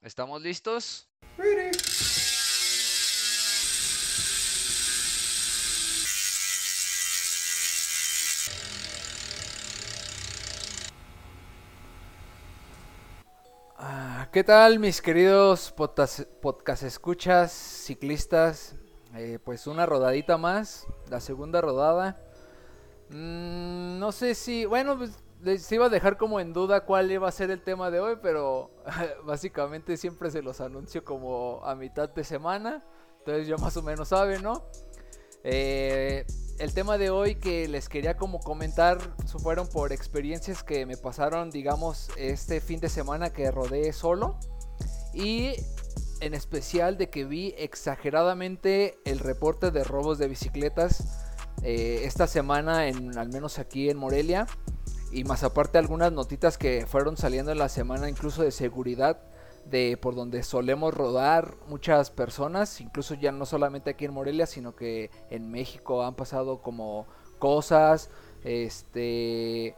¿Estamos listos? Ah, ¿Qué tal mis queridos podcast, escuchas, ciclistas? Eh, pues una rodadita más, la segunda rodada. Mm, no sé si, bueno, pues les iba a dejar como en duda cuál iba a ser el tema de hoy, pero básicamente siempre se los anuncio como a mitad de semana. Entonces ya más o menos saben, ¿no? Eh, el tema de hoy que les quería como comentar fueron por experiencias que me pasaron, digamos, este fin de semana que rodé solo. Y en especial de que vi exageradamente el reporte de robos de bicicletas eh, esta semana, en, al menos aquí en Morelia. Y más aparte algunas notitas que fueron saliendo en la semana incluso de seguridad de por donde solemos rodar muchas personas, incluso ya no solamente aquí en Morelia, sino que en México han pasado como cosas, este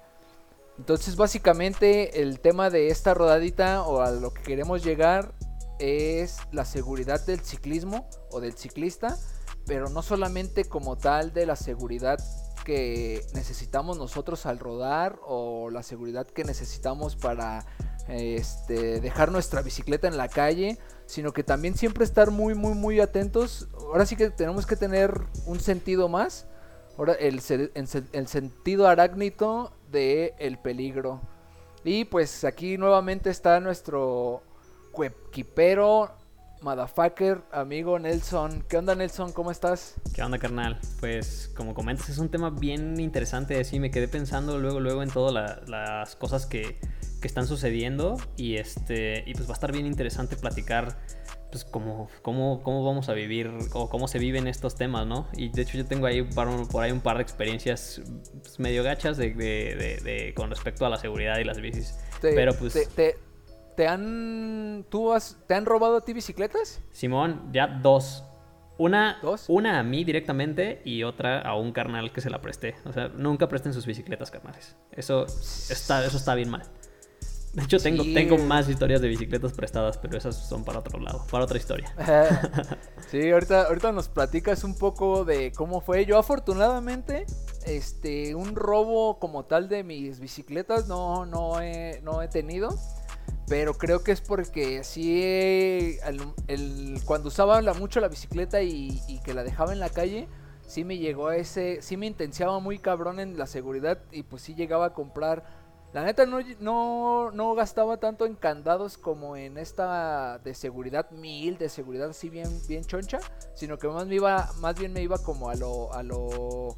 entonces básicamente el tema de esta rodadita o a lo que queremos llegar es la seguridad del ciclismo o del ciclista, pero no solamente como tal de la seguridad que necesitamos nosotros al rodar o la seguridad que necesitamos para este, dejar nuestra bicicleta en la calle, sino que también siempre estar muy, muy, muy atentos. Ahora sí que tenemos que tener un sentido más, ahora el, sentido arácnito de el peligro. Y pues aquí nuevamente está nuestro equipero motherfucker, amigo Nelson. ¿Qué onda, Nelson? ¿Cómo estás? ¿Qué onda, carnal? Pues, como comentas, es un tema bien interesante. Así me quedé pensando luego, luego en todas las cosas que, que, están sucediendo. Y este, y pues va a estar bien interesante platicar. Pues cómo, cómo, cómo vamos a vivir o cómo se viven estos temas, ¿no? Y de hecho yo tengo ahí por, ahí un par de experiencias pues, medio gachas de, de, de, con respecto a la seguridad y las bicis. Pero pues... ¿Te han. ¿Tú has, ¿Te han robado a ti bicicletas? Simón, ya dos. Una, una a mí directamente y otra a un carnal que se la presté. O sea, nunca presten sus bicicletas, carnales. Eso está, eso está bien mal. De hecho, tengo, tengo más historias de bicicletas prestadas, pero esas son para otro lado, para otra historia. sí, ahorita, ahorita nos platicas un poco de cómo fue. Yo afortunadamente, este, un robo como tal de mis bicicletas no, no, no he tenido. Pero creo que es porque sí, cuando usaba mucho la bicicleta y, que la dejaba en la calle, sí me llegó a ese, sí me intenciaba muy cabrón en la seguridad y pues sí llegaba a comprar. La neta no, no, no gastaba tanto en candados como en esta de seguridad mil, de seguridad así bien, bien choncha, sino que más me iba, más bien me iba como a lo, a lo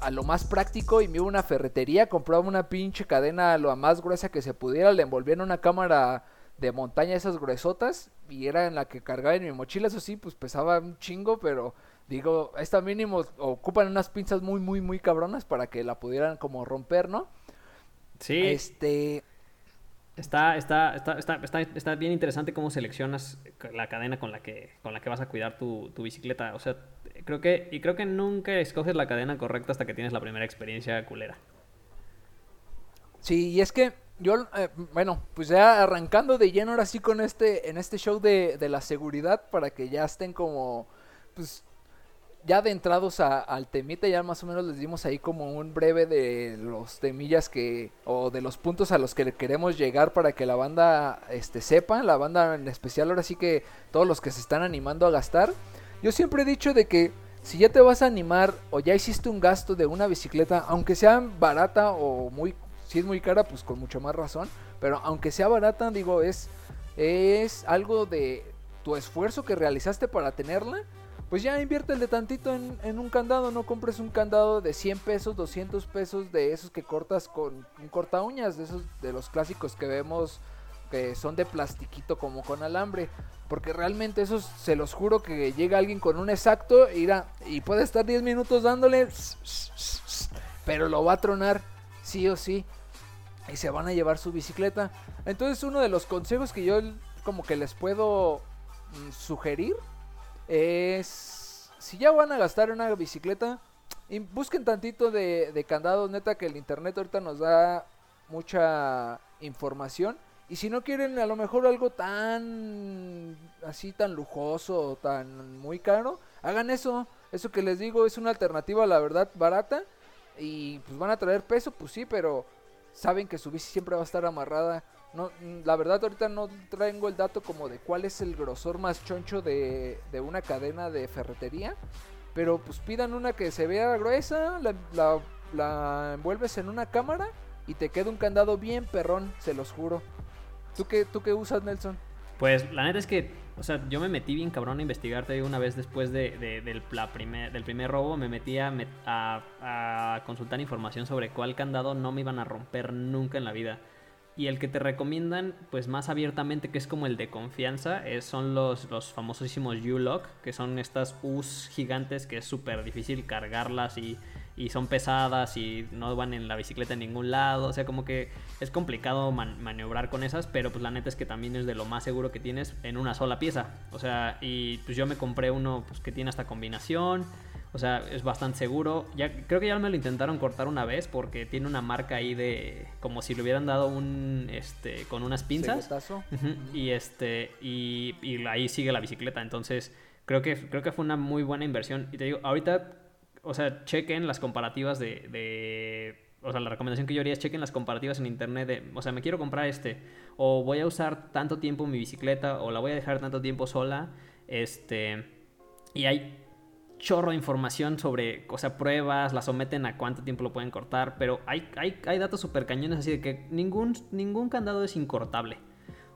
a lo más práctico y me iba a una ferretería, compraba una pinche cadena lo más gruesa que se pudiera, le envolvía en una cámara de montaña esas gruesotas y era en la que cargaba en mi mochila, eso sí, pues pesaba un chingo, pero digo, esta mínimo ocupan unas pinzas muy, muy, muy cabronas para que la pudieran como romper, ¿no? Sí. Este... Está, está, está, está, está, bien interesante cómo seleccionas la cadena con la que, con la que vas a cuidar tu, tu bicicleta. O sea, creo que, y creo que nunca escoges la cadena correcta hasta que tienes la primera experiencia culera. Sí, y es que yo, eh, bueno, pues ya arrancando de lleno ahora sí con este, en este show de, de la seguridad para que ya estén como, pues ya adentrados a, al temita, ya más o menos les dimos ahí como un breve de los temillas que, o de los puntos a los que queremos llegar para que la banda este, sepa, la banda en especial ahora sí que todos los que se están animando a gastar. Yo siempre he dicho de que si ya te vas a animar o ya hiciste un gasto de una bicicleta, aunque sea barata o muy, si es muy cara, pues con mucha más razón, pero aunque sea barata, digo, es, es algo de tu esfuerzo que realizaste para tenerla pues ya inviértele tantito en, en, un candado, no compres un candado de 100 pesos, 200 pesos de esos que cortas con un corta uñas, de esos de los clásicos que vemos que son de plastiquito como con alambre, porque realmente esos se los juro que llega alguien con un exacto irá, y puede estar 10 minutos dándole, pero lo va a tronar sí o sí y se van a llevar su bicicleta. Entonces uno de los consejos que yo como que les puedo mm, sugerir es, si ya van a gastar una bicicleta, busquen tantito de, de candados, neta que el internet ahorita nos da mucha información Y si no quieren a lo mejor algo tan así tan lujoso, tan muy caro, hagan eso. Eso que les digo es una alternativa, la verdad, barata. Y pues van a traer peso, pues sí, pero saben que su bici siempre va a estar amarrada. No, la verdad ahorita no traigo el dato como de cuál es el grosor más choncho de, de una cadena de ferretería. Pero pues pidan una que se vea gruesa, la, la, la envuelves en una cámara y te queda un candado bien perrón, se los juro. ¿Tú qué, ¿Tú qué usas, Nelson? Pues la neta es que, o sea, yo me metí bien cabrón a investigarte una vez después de, del, primer, del primer robo, me metí a, a, consultar información sobre cuál candado no me iban a romper nunca en la vida. Y el que te recomiendan, pues más abiertamente, que es como el de confianza, es, son los, los famosísimos U-Lock, que son estas U's gigantes que es súper difícil cargarlas y y son pesadas y no van en la bicicleta en ningún lado. O sea, como que es complicado maniobrar con esas, pero pues la neta es que también es de lo más seguro que tienes en una sola pieza. O sea, y pues yo me compré uno pues, que tiene esta combinación. O sea, es bastante seguro. Ya, creo que ya me lo intentaron cortar una vez porque tiene una marca ahí de. como si le hubieran dado un. este. con unas pinzas. Y este. Y, y ahí sigue la bicicleta. Entonces. Creo que, creo que fue una muy buena inversión. Y te digo, ahorita o sea, chequen las comparativas de, o sea, la recomendación que yo haría es chequen las comparativas en internet de, o sea, me quiero comprar este, o voy a usar tanto tiempo mi bicicleta, o la voy a dejar tanto tiempo sola, este, y hay chorro de información sobre, o sea, pruebas, la someten a cuánto tiempo lo pueden cortar, pero hay, hay, hay datos súper cañones así de que ningún, ningún candado es incortable.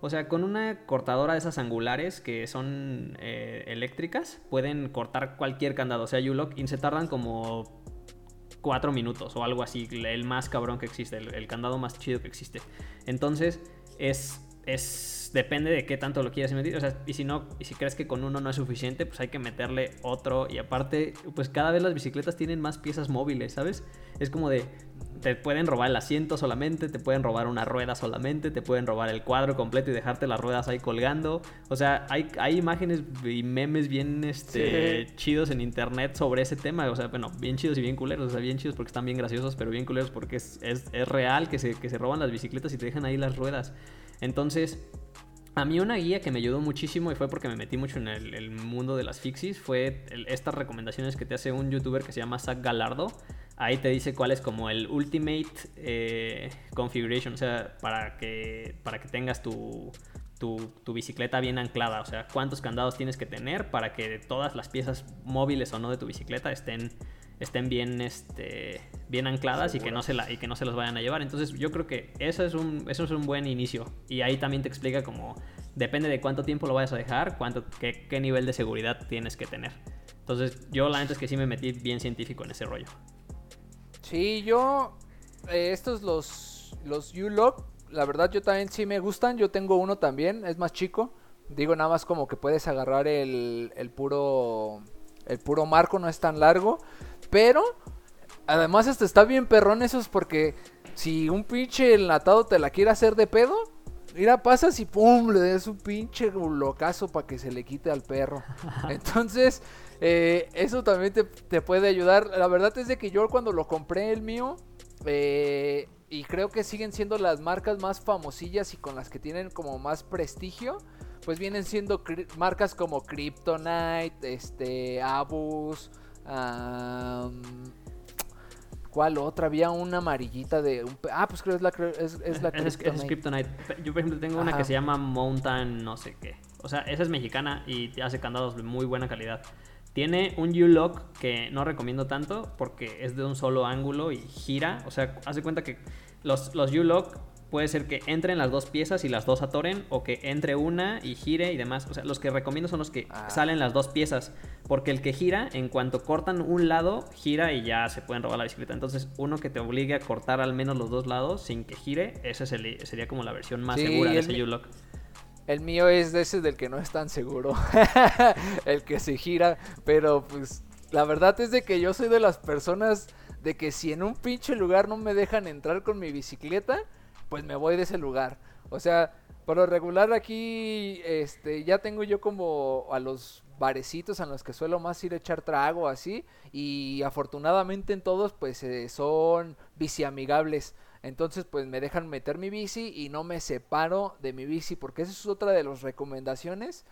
O sea, con una cortadora de esas angulares que son eh, eléctricas, pueden cortar cualquier candado. O sea, U-Lock y se tardan como cuatro minutos o algo así. El más cabrón que existe, el, candado más chido que existe. Entonces, es, es. Depende de qué tanto lo quieras meter. O sea, y si no, y si crees que con uno no es suficiente, pues hay que meterle otro. Y aparte, pues cada vez las bicicletas tienen más piezas móviles, ¿sabes? Es como de te pueden robar el asiento solamente, te pueden robar una rueda solamente, te pueden robar el cuadro completo y dejarte las ruedas ahí colgando. O sea, hay, hay imágenes y memes bien este, chidos en internet sobre ese tema. O sea, bueno, bien chidos y bien culeros. O sea, bien chidos porque están bien graciosos, pero bien culeros porque es, es, es real que se, que se roban las bicicletas y te dejan ahí las ruedas. Entonces, a mí una guía que me ayudó muchísimo y fue porque me metí mucho en el, mundo de las fixies fue estas recomendaciones que te hace un youtuber que se llama Zach Galardo. Ahí te dice cuál es como el ultimate eh, configuration, o sea, para que, para que tengas tu, tu, bicicleta bien anclada, o sea, cuántos candados tienes que tener para que todas las piezas móviles o no de tu bicicleta estén, estén bien, este, bien ancladas y que, no se la, y que no se los vayan a llevar. Entonces yo creo que eso es, un, eso es un buen inicio y ahí también te explica como depende de cuánto tiempo lo vayas a dejar, cuánto, qué, qué nivel de seguridad tienes que tener. Entonces yo la neta es que sí me metí bien científico en ese rollo. Sí, yo. Eh, estos los. Los U-Lock. La verdad, yo también sí me gustan. Yo tengo uno también. Es más chico. Digo, nada más como que puedes agarrar el, el puro. El puro marco, no es tan largo. Pero. Además, este está bien perrón esos porque. Si un pinche enlatado te la quiere hacer de pedo. Mira, pasas y pum, le des un pinche locazo para que se le quite al perro. Entonces, eh, eso también te, puede ayudar. La verdad es de que yo cuando lo compré el mío, eh, y creo que siguen siendo las marcas más famosillas y con las que tienen como más prestigio, pues vienen siendo marcas como Kryptonite, este, Abus, ¿Cuál otra? Había una amarillita de un... Ah, pues creo que es la, es, es la Kryptonite. Yo, por ejemplo, tengo una que se llama Mountain no sé qué. O sea, esa es mexicana y hace candados de muy buena calidad. Tiene un U-Lock que no recomiendo tanto porque es de un solo ángulo y gira. O sea, hace cuenta que los, los U-Lock puede ser que entren las dos piezas y las dos atoren o que entre una y gire y demás. O sea, los que recomiendo son los que ah. salen las dos piezas. Porque el que gira, en cuanto cortan un lado, gira y ya se pueden robar la bicicleta. Entonces, uno que te obligue a cortar al menos los dos lados sin que gire, ese sería como la versión más segura de ese U-Lock. El mío es de ese del que no es tan seguro. el que se gira. Pero pues la verdad es de que yo soy de las personas de que si en un pinche lugar no me dejan entrar con mi bicicleta, pues me voy de ese lugar. O sea, por lo regular aquí, este, ya tengo yo como a los barecitos en los que suelo más ir a echar trago así. Y afortunadamente en todos pues eh, son biciamigables. Entonces, pues me dejan meter mi bici y no me separo de mi bici, porque esa es otra de las recomendaciones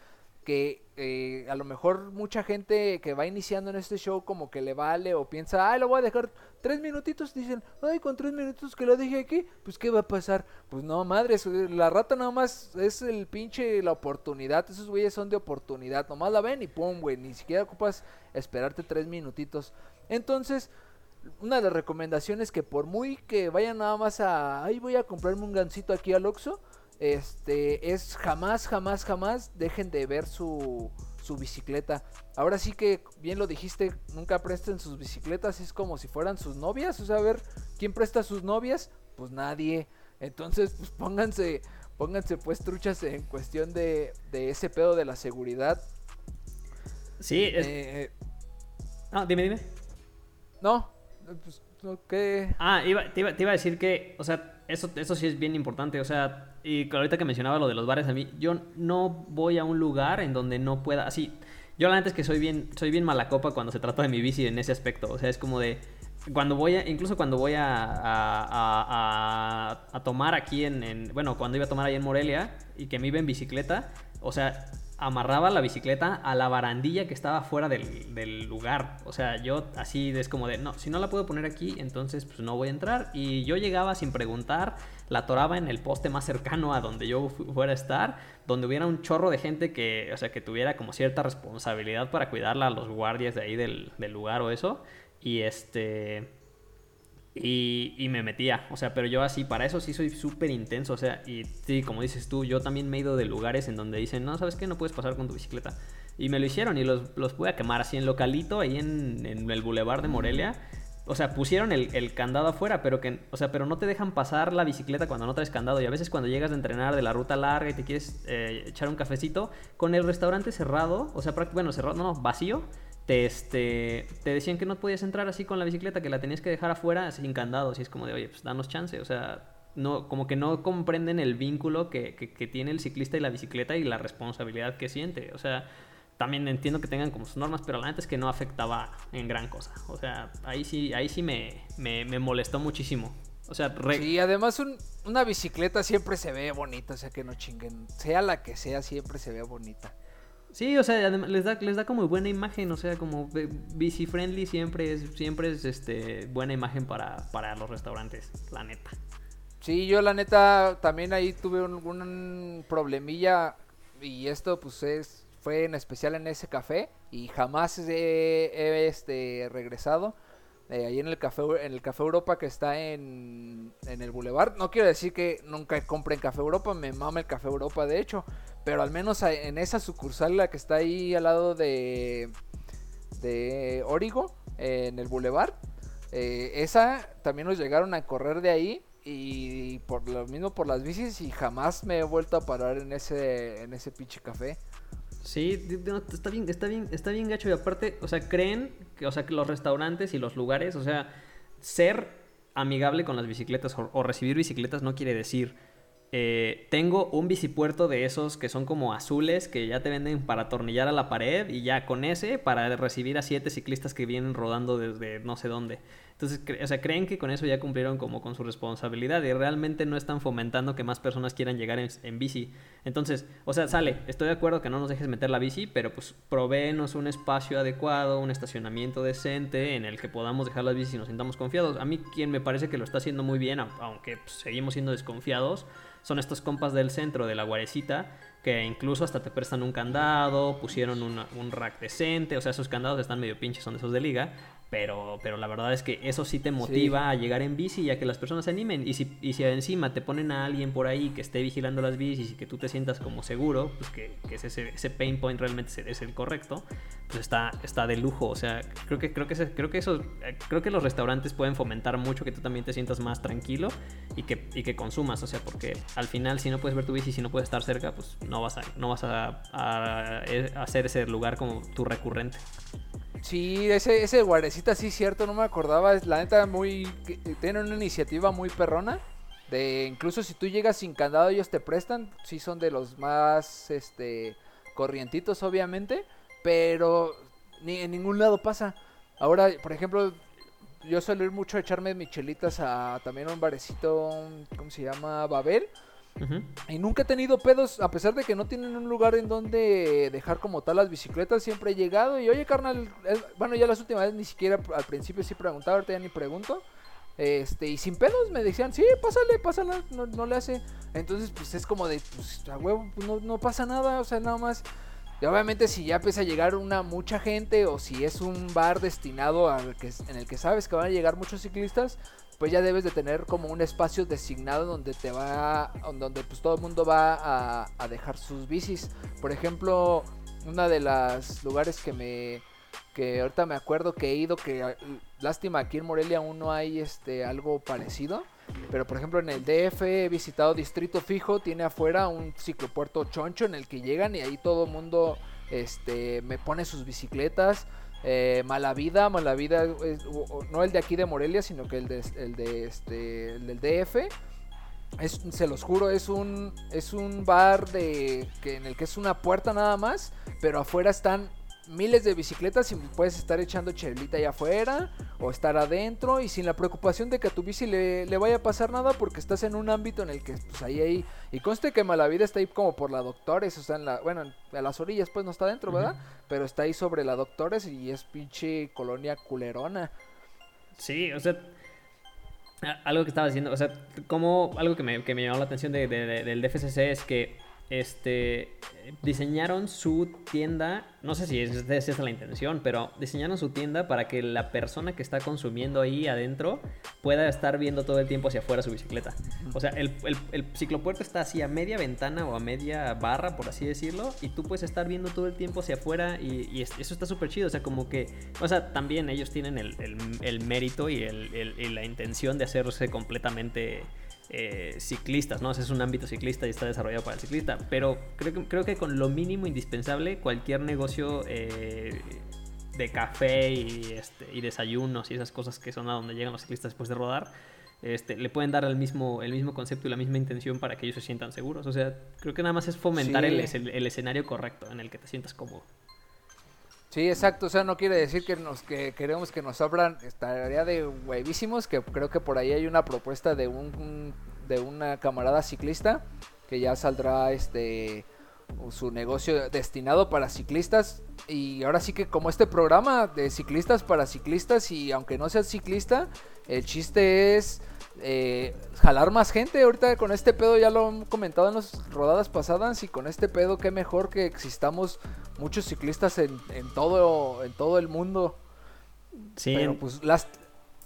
que eh, a lo mejor mucha gente que va iniciando en este show como que le vale o piensa, ay, lo voy a dejar tres minutitos, dicen, ay, con tres minutos que lo dejé aquí, pues ¿qué va a pasar? Pues no, madre, la rata nada más es el pinche, la oportunidad, esos güeyes son de oportunidad, nomás la ven y pum, güey, ni siquiera ocupas esperarte tres minutitos. Entonces, una de las recomendaciones que por muy que vayan nada más a, ay, voy a comprarme un gancito aquí al Oxxo, este es jamás, jamás, jamás dejen de ver su, su bicicleta. Ahora sí que, bien lo dijiste, nunca presten sus bicicletas, es como si fueran sus novias, o sea, a ver, ¿quién presta sus novias? Pues nadie. Entonces, pues pónganse, pónganse pues truchas en cuestión de, de ese pedo de la seguridad. Sí, es... Eh, no, dime, dime. No, pues, ¿qué? Ah, iba, te iba a decir que, o sea, eso, eso sí es bien importante. O sea, y ahorita que mencionaba lo de los bares, a mí, yo no voy a un lugar en donde no pueda. Así, yo la neta es que soy bien, soy bien mala copa cuando se trata de mi bici en ese aspecto. O sea, es como de. Cuando voy a, incluso cuando voy a, a, a, tomar aquí en, en, Bueno, cuando iba a tomar ahí en Morelia y que me iba en bicicleta, o sea, amarraba la bicicleta a la barandilla que estaba fuera del, lugar. O sea, yo así es como de, no, si no la puedo poner aquí, entonces pues no voy a entrar. Y yo llegaba sin preguntar, la atoraba en el poste más cercano a donde yo fuera a estar, donde hubiera un chorro de gente que, o sea, que tuviera como cierta responsabilidad para cuidarla a los guardias de ahí del, del lugar o eso. Y este... Y, me metía, o sea, pero yo así, para eso sí soy súper intenso, o sea, y sí, como dices tú, yo también me he ido de lugares en donde dicen, no, ¿sabes qué? No puedes pasar con tu bicicleta. Y me lo hicieron y los, los pude quemar así en localito, ahí en, el bulevar de Morelia. O sea, pusieron el, candado afuera, pero que, o sea, pero no te dejan pasar la bicicleta cuando no traes candado. Y a veces cuando llegas de entrenar de la ruta larga y te quieres eh, echar un cafecito, con el restaurante cerrado, o sea, bueno, cerrado, no, vacío, te, este, te decían que no podías entrar así con la bicicleta, que la tenías que dejar afuera sin candado. Así es como de, oye, pues danos chance. O sea, no, como que no comprenden el vínculo que, tiene el ciclista y la bicicleta y la responsabilidad que siente. O sea, también entiendo que tengan como sus normas, pero la neta es que no afectaba en gran cosa. O sea, ahí sí, ahí sí me, me, molestó muchísimo. O sea, Sí, además una bicicleta siempre se ve bonita, o sea que no chinguen. Sea la que sea, siempre se ve bonita. Sí, o sea, les da, les da como buena imagen, o sea, como bici friendly siempre es, siempre es este, buena imagen para, para los restaurantes, la neta. Sí, yo la neta también ahí tuve un, problemilla y esto pues es, fue en especial en ese café y jamás he, este, regresado. Eh, ahí en el café en el café Europa que está en, en el Boulevard. No quiero decir que nunca compren café Europa, me mama el café Europa de hecho, pero al menos en esa sucursal, la que está ahí al lado de, de Origo, en el Boulevard, eh, esa también nos llegaron a correr de ahí y por lo mismo por las bicis y jamás me he vuelto a parar en ese en ese pinche café. Sí, está bien, está bien, está bien gacho y aparte, o sea, creen o sea, que los restaurantes y los lugares, o sea, ser amigable con las bicicletas o recibir bicicletas no quiere decir eh, tengo un bicipuerto de esos que son como azules que ya te venden para atornillar a la pared y ya con ese para recibir a siete ciclistas que vienen rodando desde no sé dónde. Entonces, o sea, creen que con eso ya cumplieron como con su responsabilidad y realmente no están fomentando que más personas quieran llegar en, bici. Entonces, o sea, sale, estoy de acuerdo que no nos dejes meter la bici, pero pues proveenos un espacio adecuado, un estacionamiento decente en el que podamos dejar las bicis y nos sintamos confiados. A mí quien me parece que lo está haciendo muy bien, aunque pues, seguimos siendo desconfiados, son estos compas del centro de la guarecita que incluso hasta te prestan un candado, pusieron un rack decente, o sea, esos candados están medio pinches, son de esos de liga, pero, pero la verdad es que eso sí te motiva a llegar en bici y a que las personas se animen. Y si, y si encima te ponen a alguien por ahí que esté vigilando las bicis y que tú te sientas como seguro, pues que, que ese, ese, pain point realmente es el correcto, pues está, está de lujo. O sea, creo que, creo, que creo, que eso, eh, creo que los restaurantes pueden fomentar mucho que tú también te sientas más tranquilo y que, y que consumas. O sea, porque al final si no puedes ver tu bici, si no puedes estar cerca, pues no vas a, no vas a, a hacer ese lugar como tu recurrente. Sí, ese, ese guarecita sí cierto, no me acordaba. La neta muy. Tienen una iniciativa muy perrona. De incluso si tú llegas sin candado, ellos te prestan. Sí, son de los más este corrientitos, obviamente. Pero ni en ningún lado pasa. Ahora, por ejemplo, yo suelo ir mucho a echarme michelitas a también un barecito, ¿cómo se llama? Babel. Y nunca he tenido pedos, a pesar de que no tienen un lugar en donde dejar como tal las bicicletas, siempre he llegado y oye carnal, bueno ya las últimas veces ni siquiera al principio sí preguntaba, ahorita ya ni pregunto. Este, y sin pedos me decían, sí, pásale, pásale, no, no le hace. Entonces, pues es como de, pues a huevo, pues, no, no pasa nada, o sea, nada más. Y obviamente si ya empieza a llegar una mucha gente o si es un bar destinado al que, en el que sabes que van a llegar muchos ciclistas, pues ya debes de tener como un espacio designado donde te va, donde pues todo el mundo va a, dejar sus bicis. Por ejemplo, una de las lugares que me que ahorita me acuerdo que he ido que ah, lástima aquí en Morelia aún no hay este algo parecido pero por ejemplo en el DF he visitado Distrito Fijo tiene afuera un ciclopuerto choncho en el que llegan y ahí todo el mundo este me pone sus bicicletas eh, Malavida Malavida no el de aquí de Morelia sino que el de el de este el del DF es, se los juro, es un, es un bar de, que, en el que es una puerta nada más, pero afuera están miles de bicicletas y puedes estar echando chelita allá afuera o estar adentro y sin la preocupación de que a tu bici le, vaya a pasar nada porque estás en un ámbito en el que pues ahí ahí y conste que Malavida está ahí como por la Doctores, o sea, en la bueno, a las orillas pues no está adentro, ¿verdad? Pero está ahí sobre la Doctores y es pinche colonia culerona. Sí, o sea, algo que estaba diciendo, o sea, como algo que me, que me llamó la atención de, del DFCC es que este, diseñaron su tienda, no sé si es, es, es, la intención, pero diseñaron su tienda para que la persona que está consumiendo ahí adentro pueda estar viendo todo el tiempo hacia afuera su bicicleta. O sea, el, el, ciclopuerto está así a media ventana o a media barra, por así decirlo, y tú puedes estar viendo todo el tiempo hacia afuera y, eso está súper chido. O sea, como que, o sea, también ellos tienen el, mérito y, y la intención de hacerse completamente eh, ciclistas, ¿no? es un ámbito ciclista y está desarrollado para el ciclista. Pero creo que, creo que con lo mínimo indispensable, cualquier negocio eh, de café y, este, y desayunos y esas cosas que son a donde llegan los ciclistas después de rodar, este, le pueden dar el mismo, el mismo concepto y la misma intención para que ellos se sientan seguros. O sea, creo que nada más es fomentar el, escenario correcto en el que te sientas cómodo. Sí, exacto. O sea, no quiere decir que nos que queremos que nos abran estaría de huevísimos, que creo que por ahí hay una propuesta de un de una camarada ciclista que ya saldrá este su negocio destinado para ciclistas y ahora sí que como este programa de ciclistas para ciclistas y aunque no seas ciclista, el chiste es eh, jalar más gente. Ahorita con este pedo ya lo han comentado en las rodadas pasadas y con este pedo qué mejor que existamos muchos ciclistas en, todo en todo el mundo. Sí. Pero pues las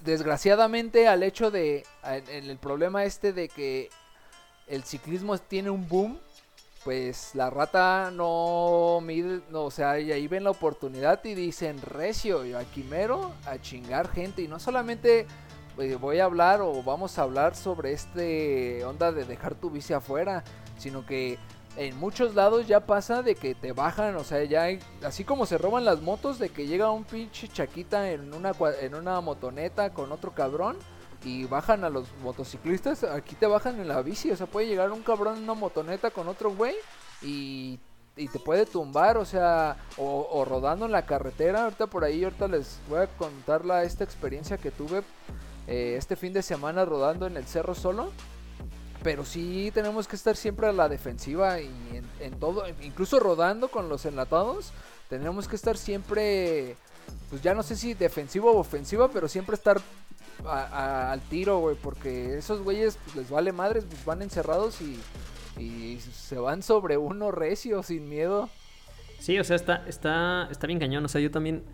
desgraciadamente al hecho de en el problema este de que el ciclismo tiene un boom, pues la rata no mide, no, o sea, y ahí ven la oportunidad y dicen recio, y aquí mero a chingar gente y no solamente voy a hablar o vamos a hablar sobre este onda de dejar tu bici afuera, sino que en muchos lados ya pasa de que te bajan, o sea, ya hay, así como se roban las motos, de que llega un pinche chaquita en una, en una motoneta con otro cabrón y bajan a los motociclistas, aquí te bajan en la bici, o sea, puede llegar un cabrón en una motoneta con otro güey y, y te puede tumbar, o sea, o, rodando en la carretera, ahorita por ahí, ahorita les voy a contar la, esta experiencia que tuve eh, este fin de semana rodando en el cerro solo. Pero sí tenemos que estar siempre a la defensiva y en, todo, incluso rodando con los enlatados, tenemos que estar siempre, pues ya no sé si defensivo o ofensiva, pero siempre estar al tiro, güey, porque esos güeyes pues, les vale madres, pues van encerrados y, y se van sobre uno recio, sin miedo. Sí, o sea, está, está, está bien cañón, o sea, yo también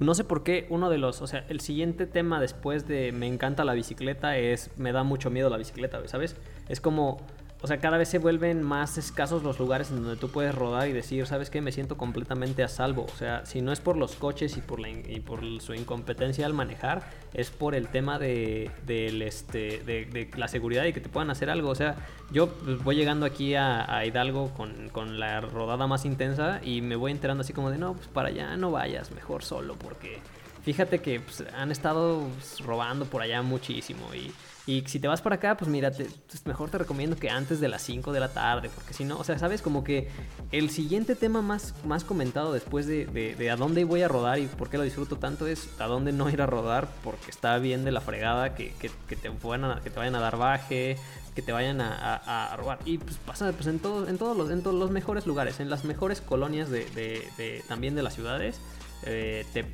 no sé por qué uno de los, o sea, el siguiente tema después de me encanta la bicicleta es me da mucho miedo la bicicleta, ¿sabes? Es como o sea, cada vez se vuelven más escasos los lugares en donde tú puedes rodar y decir, ¿sabes qué? Me siento completamente a salvo. O sea, si no es por los coches y por, la su incompetencia al manejar, es por el tema de, este, de, la seguridad y que te puedan hacer algo. O sea, yo pues, voy llegando aquí a, Hidalgo con, con, la rodada más intensa y me voy enterando así como de, no, pues para allá no vayas, mejor solo porque fíjate que pues, han estado pues, robando por allá muchísimo y y si te vas para acá, pues mira, pues, mejor te recomiendo que antes de las 5 de la tarde, porque si no, o sea, sabes, como que el siguiente tema más, más comentado después de, de, a dónde voy a rodar y por qué lo disfruto tanto es a dónde no ir a rodar, porque está bien de la fregada que, que, te, que te vayan a dar baje, que te vayan a, robar. Y pues pasa pues, en, todo, en, todos los, en todos los mejores lugares, en las mejores colonias de, también de las ciudades. Eh, te,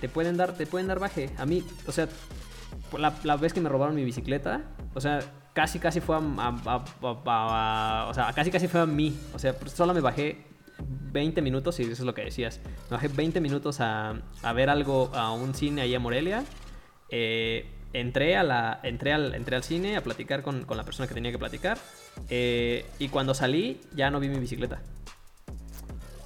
te, pueden dar te pueden dar baje a mí o sea la, vez que me robaron mi bicicleta, o sea, casi casi fue a, o sea, casi casi fue a mí, o sea, solo me bajé 20 minutos, y eso es lo que decías, me bajé 20 minutos a, ver algo, a un cine ahí a Morelia, eh, entré, a la, entré, al, entré al cine a platicar con, con la persona que tenía que platicar, eh, y cuando salí ya no vi mi bicicleta.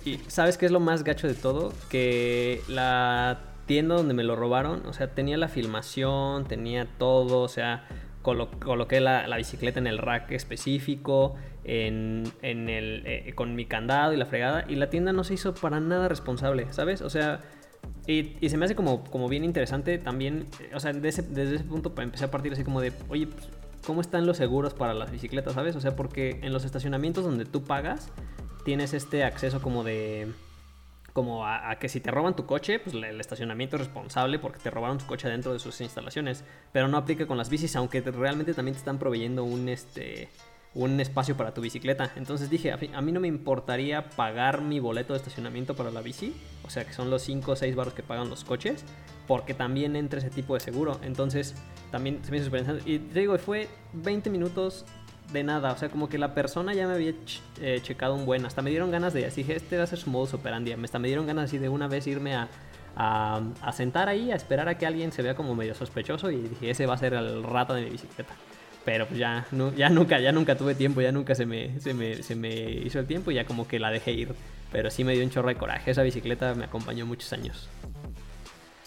Y ¿sabes qué es lo más gacho de todo? Que la tienda donde me lo robaron, o sea, tenía la filmación, tenía todo, o sea, coloqué la, bicicleta en el rack específico, en, el, eh, con mi candado y la fregada, y la tienda no se hizo para nada responsable, ¿sabes? O sea, y, se me hace como, como bien interesante también, eh, o sea, desde ese, punto empecé a partir así como de, oye, pues, ¿cómo están los seguros para las bicicletas, ¿sabes? O sea, porque en los estacionamientos donde tú pagas, tienes este acceso como de como a, que si te roban tu coche, pues el estacionamiento es responsable porque te robaron tu coche dentro de sus instalaciones. Pero no aplica con las bicis, aunque realmente también te están proveyendo un, este, un espacio para tu bicicleta. Entonces dije, a, mí no me importaría pagar mi boleto de estacionamiento para la bici, o sea que son los 5 o 6 baros que pagan los coches, porque también entra ese tipo de seguro. Entonces también se me hizo súper. Y te digo, fue 20 minutos de nada. O sea, como que la persona ya me había eh, checado un buen. Hasta me dieron ganas de. Así dije, este va a ser su modus operandi. Hasta me dieron ganas así de una vez irme a, a, sentar ahí, a esperar a que alguien se vea como medio sospechoso. Y dije, ese va a ser el rato de mi bicicleta. Pero pues ya, no, ya nunca, ya nunca tuve tiempo, ya nunca se me, se me, se me hizo el tiempo y ya como que la dejé ir. Pero sí me dio un chorro de coraje. Esa bicicleta me acompañó muchos años.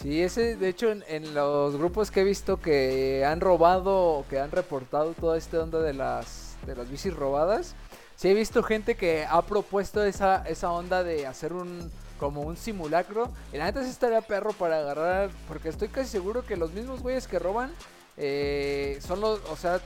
Sí, ese, de hecho, en, los grupos que he visto que han robado que han reportado toda esta onda de las, de las bicis robadas, sí he visto gente que ha propuesto esa, esa onda de hacer un como un simulacro. Y la neta sí estaría perro para agarrar, porque estoy casi seguro que los mismos güeyes que roban eh, son los, o sea,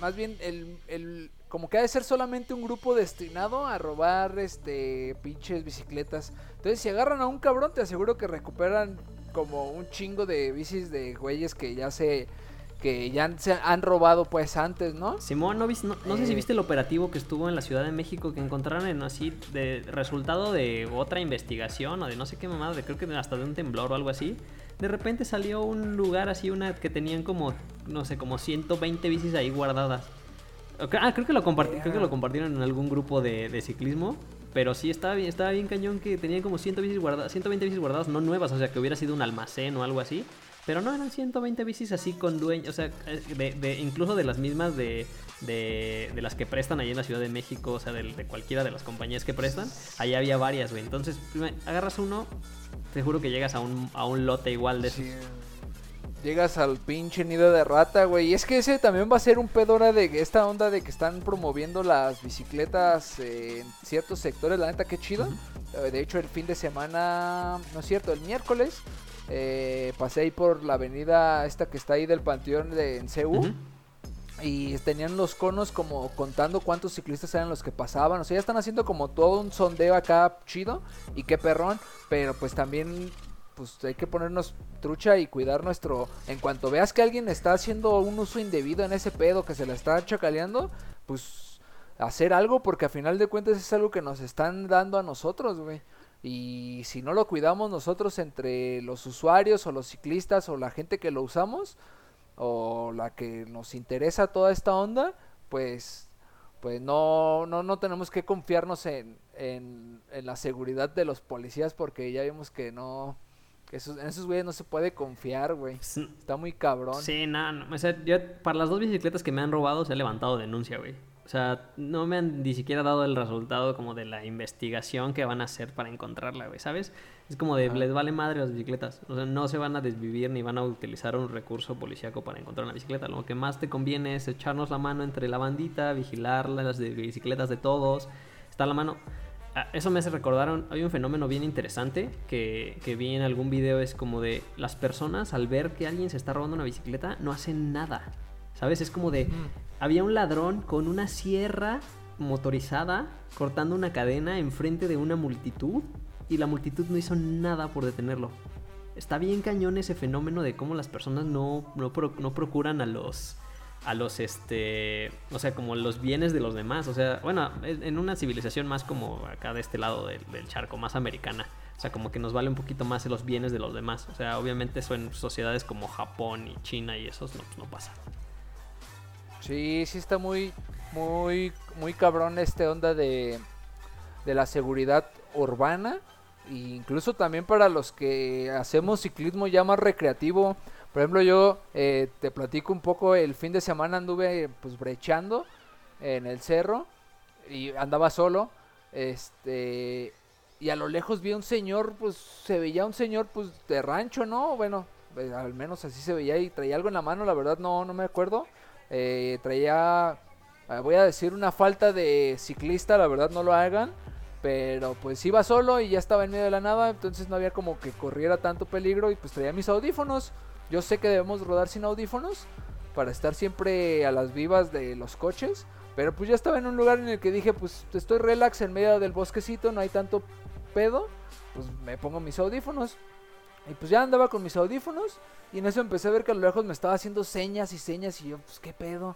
más bien el, el, como que ha de ser solamente un grupo destinado a robar este pinches bicicletas. Entonces, si agarran a un cabrón, te aseguro que recuperan como un chingo de bicis de güeyes que ya se que ya se han robado pues antes, ¿no? Simón, no, no, sé si eh. viste el operativo que estuvo en la Ciudad de México que encontraron en así de resultado de otra investigación o de no sé qué mamada, de creo que hasta de un temblor o algo así. De repente salió un lugar así una que tenían como no sé, como 120 bicis ahí guardadas. Ah, creo que lo creo que lo compartieron en algún grupo de, de ciclismo pero sí estaba bien, estaba bien cañón que tenían como 100 bicis guardadas, 120 bicis guardadas, no nuevas, o sea que hubiera sido un almacén o algo así. Pero no, eran 120 bicis así con dueños, o sea, eh, de, incluso de las mismas de, de, las que prestan ahí en la Ciudad de México, o sea, de, cualquiera de las compañías que prestan, ahí había varias, güey. Entonces, agarras uno, te juro que llegas a un, a un lote igual de esos. Llegas al pinche nido de rata, güey. Y es que ese también va a ser un pedora de esta onda de que están promoviendo las bicicletas en ciertos sectores. La neta, qué chido. Eh, de hecho, el fin de semana, no es cierto, el miércoles, eh, pasé ahí por la avenida esta que está ahí del Panteón de, en CEU. Y tenían los conos como contando cuántos ciclistas eran los que pasaban. O sea, ya están haciendo como todo un sondeo acá chido. Y qué perrón. Pero pues también pues hay que ponernos trucha y cuidar nuestro... En cuanto veas que alguien está haciendo un uso indebido en ese pedo, que se la está chacaleando, pues hacer algo porque a final de cuentas es algo que nos están dando a nosotros, güey. Y si no lo cuidamos nosotros entre los usuarios o los ciclistas o la gente que lo usamos o la que nos interesa toda esta onda, pues pues no, no, no tenemos que confiarnos en, en, en la seguridad de los policías porque ya vimos que no, esos, en esos güeyes no se puede confiar, güey. Está muy cabrón. Sí, nada. No, o sea, yo para las dos bicicletas que me han robado se ha levantado denuncia, güey. O sea, no me han ni siquiera dado el resultado como de la investigación que van a hacer para encontrarla, güey, ¿sabes? Es como de, les vale madre las bicicletas. O sea, no se van a desvivir ni van a utilizar un recurso policíaco para encontrar una bicicleta. Lo que más te conviene es echarnos la mano entre la bandita, vigilar las bicicletas de todos. Está la mano eso me hace recordar, hay un fenómeno bien interesante que, que vi en algún video, es como de las personas al ver que alguien se está robando una bicicleta no hacen nada, ¿sabes? Es como de, había un ladrón con una sierra motorizada cortando una cadena enfrente de una multitud y la multitud no hizo nada por detenerlo. Está bien cañón ese fenómeno de cómo las personas no, no, procuran a los a los este o sea como los bienes de los demás. O sea bueno en una civilización más como acá de este lado del, charco más americana. O sea como que nos vale un poquito más los bienes de los demás. O sea obviamente eso en sociedades como Japón y China y esos no, no pasa. Sí sí está muy muy muy cabrón este onda de de la seguridad urbana. E incluso también para los que hacemos ciclismo ya más recreativo. Por ejemplo, yo eh, te platico un poco, el fin de semana anduve pues brechando en el cerro y andaba solo. Este y a lo lejos vi a un señor, pues se veía un señor pues de rancho, ¿no? Bueno, eh, al menos así se veía y traía algo en la mano, la verdad no no me acuerdo. Eh, traía voy a decir una falta de ciclista, la verdad no lo hagan pero pues iba solo y ya estaba en medio de la nada, entonces no había como que corriera tanto peligro y pues traía mis audífonos. Yo sé que debemos rodar sin audífonos para estar siempre a las vivas de los coches. Pero pues ya estaba en un lugar en el que dije, pues estoy relax en medio del bosquecito, no hay tanto pedo. Pues me pongo mis audífonos. Y pues ya andaba con mis audífonos. Y en eso empecé a ver que a lo lejos me estaba haciendo señas y señas. Y yo, pues qué pedo.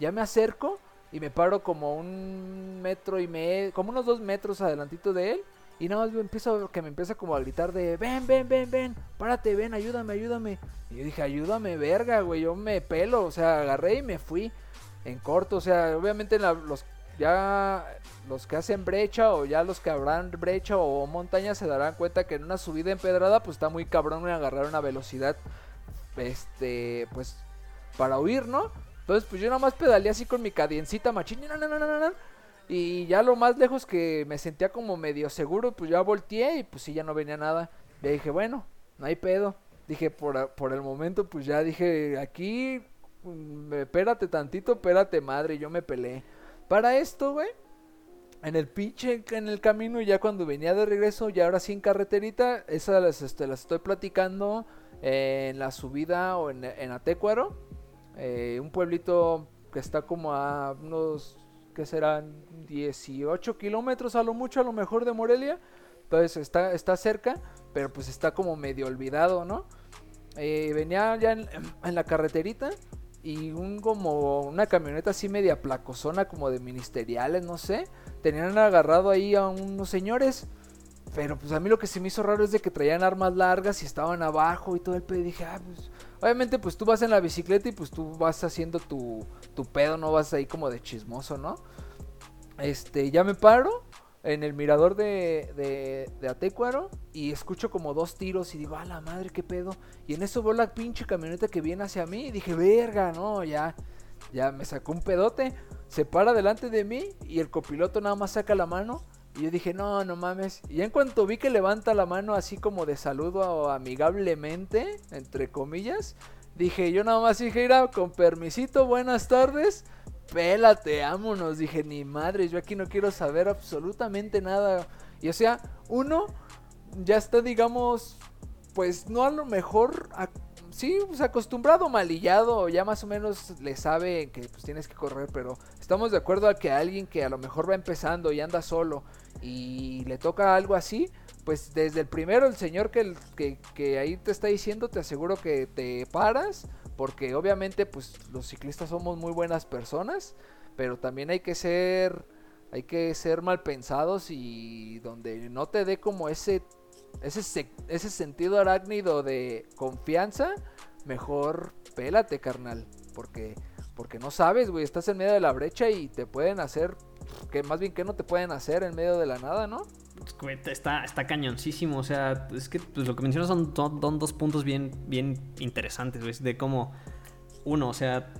Ya me acerco y me paro como un metro y medio, como unos dos metros adelantito de él. Y nada más empiezo que me empieza como a gritar de ven, ven, ven, ven, párate, ven, ayúdame, ayúdame. Y yo dije, ayúdame, verga, güey, yo me pelo, o sea, agarré y me fui en corto, o sea, obviamente los ya los que hacen brecha o ya los que habrán brecha o montaña se darán cuenta que en una subida empedrada pues está muy cabrón agarrar una velocidad este pues para huir, ¿no? Entonces, pues yo nada más pedaleé así con mi cadiencita machín. Y ya lo más lejos que me sentía como medio seguro, pues ya volteé y pues sí, ya no venía nada. Y dije, bueno, no hay pedo. Dije, por, por el momento, pues ya dije, aquí, mm, espérate tantito, espérate madre, yo me peleé. Para esto, güey, en el pinche, en el camino, ya cuando venía de regreso, ya ahora sí en carreterita, esas las, este, estoy platicando en la subida o en, en Atecuaro eh, un pueblito que está como a unos, que serán 18 kilómetros a lo mucho, a lo mejor de Morelia. Entonces está, está cerca, pero pues está como medio olvidado, ¿no? Eh, venía ya en, la carreterita y un como una camioneta así media placosona como de ministeriales, no sé. Tenían agarrado ahí a unos señores. Pero pues a mí lo que se me hizo raro es de que traían armas largas y estaban abajo y todo el pedo. Y dije, ah, pues Obviamente, pues tú vas en la bicicleta y pues tú vas haciendo tu, tu pedo, no vas ahí como de chismoso, ¿no? Este, ya me paro en el mirador de, de, de Atecuaro y escucho como dos tiros y digo, a la madre, qué pedo. Y en eso veo la pinche camioneta que viene hacia mí y dije, verga, no, ya, ya me sacó un pedote. Se para delante de mí y el copiloto nada más saca la mano y yo dije, no, no mames. Y en cuanto vi que levanta la mano así como de saludo amigablemente, entre comillas, dije, yo nada más dije, mira, con permisito, buenas tardes. Pélate, vámonos. Dije, ni madre, yo aquí no quiero saber absolutamente nada. Y o sea, uno ya está, digamos, pues no a lo mejor sí, pues acostumbrado, malillado, ya más o menos le sabe que pues tienes que correr, pero estamos de acuerdo a que alguien que a lo mejor va empezando y anda solo y le toca algo así, pues desde el primero el señor que, que, ahí te está diciendo, te aseguro que te paras, porque obviamente pues los ciclistas somos muy buenas personas, pero también hay que ser, hay que ser mal pensados y donde no te dé como ese ese, ese sentido arácnido de confianza, mejor pélate, carnal. Porque, porque no sabes, güey, estás en medio de la brecha y te pueden hacer, que más bien que no te pueden hacer en medio de la nada, ¿no? Está, está cañoncísimo, o sea, es que pues, lo que mencionas son, son, dos puntos bien, bien interesantes, güey, de cómo, uno, o sea,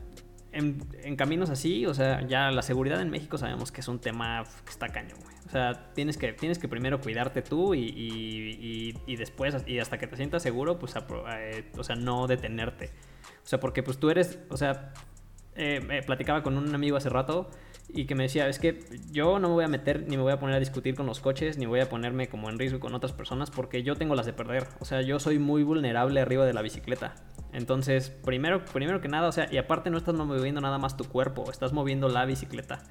en, caminos así, o sea, ya la seguridad en México sabemos que es un tema que está cañón, güey. O sea, tienes que, tienes que primero cuidarte tú y, y, después, y hasta que te sientas seguro, pues, eh, o sea, no detenerte. O sea, porque pues tú eres, o sea, eh, platicaba con un amigo hace rato y que me decía, es que yo no me voy a meter ni me voy a poner a discutir con los coches, ni voy a ponerme como en riesgo con otras personas porque yo tengo las de perder. O sea, yo soy muy vulnerable arriba de la bicicleta. Entonces, primero, primero que nada, o sea, y aparte no estás moviendo nada más tu cuerpo, estás moviendo la bicicleta.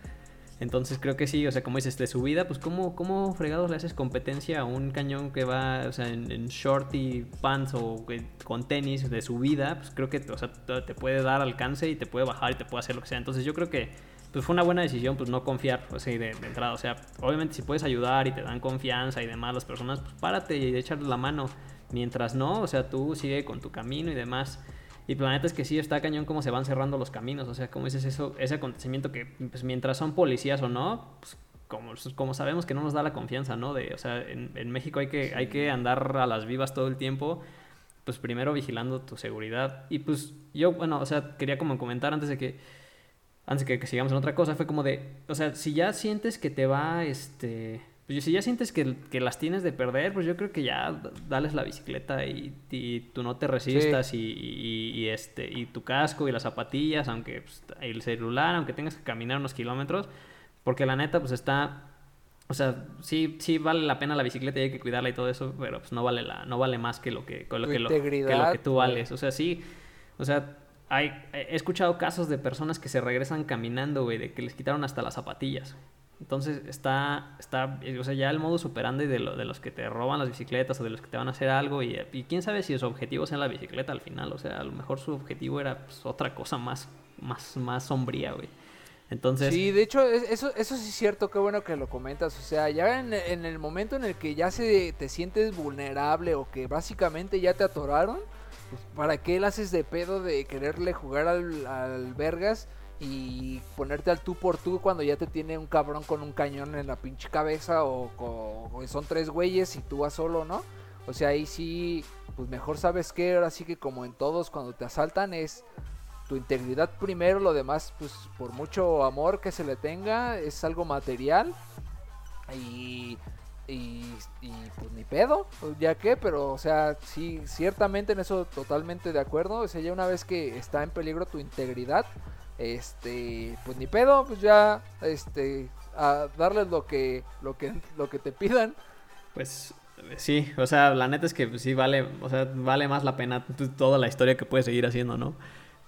Entonces creo que sí, o sea, como dices, de subida, pues ¿cómo, cómo fregados le haces competencia a un cañón que va, o sea, en, short y pants o con tenis de subida? Pues creo que, o sea, te puede dar alcance y te puede bajar y te puede hacer lo que sea. Entonces yo creo que pues fue una buena decisión pues no confiar pues, de, de, entrada. O sea, obviamente si puedes ayudar y te dan confianza y demás las personas, pues párate y echarles la mano. Mientras no, o sea, tú sigue con tu camino y demás. Y planeta es que sí está cañón como se van cerrando los caminos. O sea, como dices eso, ese acontecimiento que pues mientras son policías o no, pues como, como sabemos que no nos da la confianza, ¿no? De, o sea, en, en México hay que, hay que andar a las vivas todo el tiempo pues primero vigilando tu seguridad. Y pues yo, bueno, o sea, quería como comentar antes de que antes que, que, sigamos en otra cosa, fue como de, o sea, si ya sientes que te va, este, pues si ya sientes que, que las tienes de perder, pues yo creo que ya dales la bicicleta y, y tú no te resistas y, y, este, y tu casco y las zapatillas, aunque pues, el celular, aunque tengas que caminar unos kilómetros, porque la neta, pues está, o sea, sí, sí vale la pena la bicicleta y hay que cuidarla y todo eso, pero pues no vale la, no vale más que lo que, que, lo, que, lo, que tú vales, o sea, sí, o sea, hay, he escuchado casos de personas que se regresan caminando, güey, de que les quitaron hasta las zapatillas. Entonces está, está, o sea, ya el modo superando de, lo, de los que te roban las bicicletas o de los que te van a hacer algo y, quién sabe si su objetivo sea la bicicleta al final, o sea, a lo mejor su objetivo era pues, otra cosa más, más, más sombría, güey. Entonces... Sí, de hecho, eso, eso sí es cierto, qué bueno que lo comentas. O sea, ya en, en, el momento en el que ya se te sientes vulnerable o que básicamente ya te atoraron, pues, ¿para qué le haces de pedo de quererle jugar al, al Vergas y ponerte al tú por tú cuando ya te tiene un cabrón con un cañón en la pinche cabeza o, son tres güeyes y tú vas solo, ¿no? O sea, ahí sí, pues mejor sabes que ahora sí que como en todos cuando te asaltan es tu integridad primero, lo demás pues por mucho amor que se le tenga es algo material y y, pues ni pedo, pues, ya que, pero o sea, sí, ciertamente en eso totalmente de acuerdo. O sea, ya una vez que está en peligro tu integridad, este, pues ni pedo, pues ya, este, a darles lo que, lo que, lo que te pidan. Pues sí, o sea, la neta es que pues, sí vale, o sea, vale más la pena toda la historia que puedes seguir haciendo, ¿no?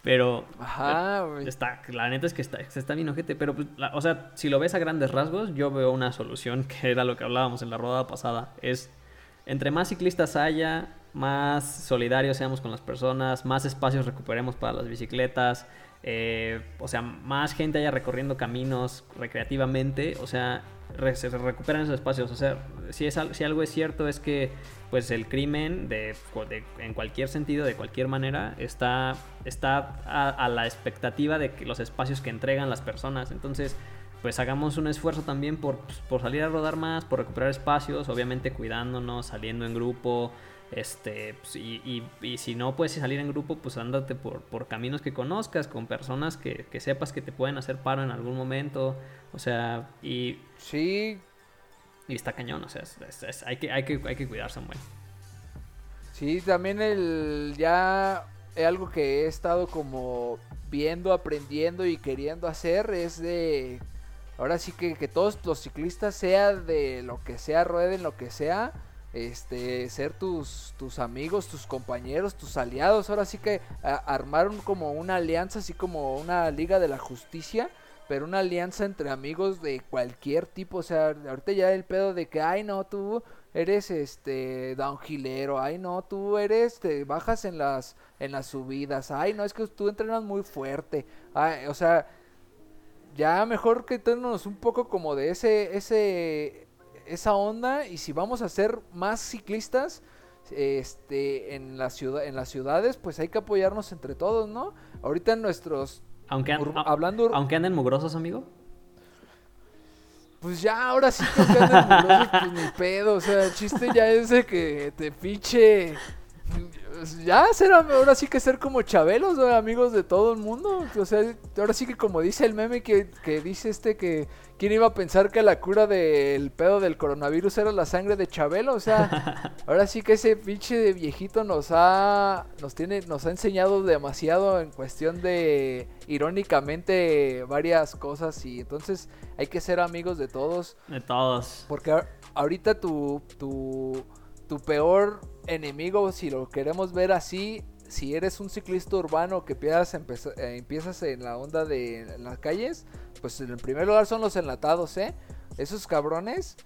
Pero. Ajá, Está, la neta es que está, está bien ojete. Pero, pues, o sea, si lo ves a grandes rasgos, yo veo una solución que era lo que hablábamos en la rodada pasada. Es. Entre más ciclistas haya, más solidarios seamos con las personas, más espacios recuperemos para las bicicletas, eh, o sea, más gente haya recorriendo caminos recreativamente, o sea, se recuperan esos espacios. O sea, si, es, si algo es cierto es que pues el crimen de, en cualquier sentido, de cualquier manera, está, está a, la expectativa de que los espacios que entregan las personas. Entonces, pues hagamos un esfuerzo también por, pues, por salir a rodar más, por recuperar espacios, obviamente cuidándonos, saliendo en grupo, este, pues, y, y, si no puedes salir en grupo, pues ándate por, por caminos que conozcas, con personas que, que, sepas que te pueden hacer paro en algún momento. O sea, y. Sí. Y está cañón, o sea, hay, que, hay, que, hay que cuidarse, muy Sí, también el. Ya. Algo que he estado como viendo, aprendiendo y queriendo hacer es de. Ahora sí que, que todos los ciclistas, sea de lo que sea, rueden lo que sea, este, ser tus, tus amigos, tus compañeros, tus aliados. Ahora sí que armaron como una alianza, así como una liga de la justicia, pero una alianza entre amigos de cualquier tipo. O sea, ahorita ya el pedo de que, ay, no, tú eres este downhillero, ay, no, tú eres, te bajas en las, en las subidas, ay, no, es que tú entrenas muy fuerte. Ay, o sea, ya mejor que tenernos un poco como de ese, ese esa onda y si vamos a ser más ciclistas este en la ciudad en las ciudades pues hay que apoyarnos entre todos no ahorita en nuestros aunque hablando aunque anden mugrosos amigo. pues ya ahora sí que anden mugrosos pues ni pedo o sea el chiste ya es de que te pinche ya será ahora sí que ser como Chabelos, amigos de todo el mundo. O sea, ahora sí que como dice el meme que, que dice este que quién iba a pensar que la cura del pedo del coronavirus era la sangre de Chabelo, o sea, ahora sí que ese pinche viejito nos ha nos tiene nos ha enseñado demasiado en cuestión de irónicamente varias cosas y entonces hay que ser amigos de todos. De todos. Porque ahorita tu tu tu peor enemigo, si lo queremos ver así, si eres un ciclista urbano que empiezas, eh, empiezas en la onda de las calles, pues en el primer lugar son los enlatados, ¿eh? Esos cabrones,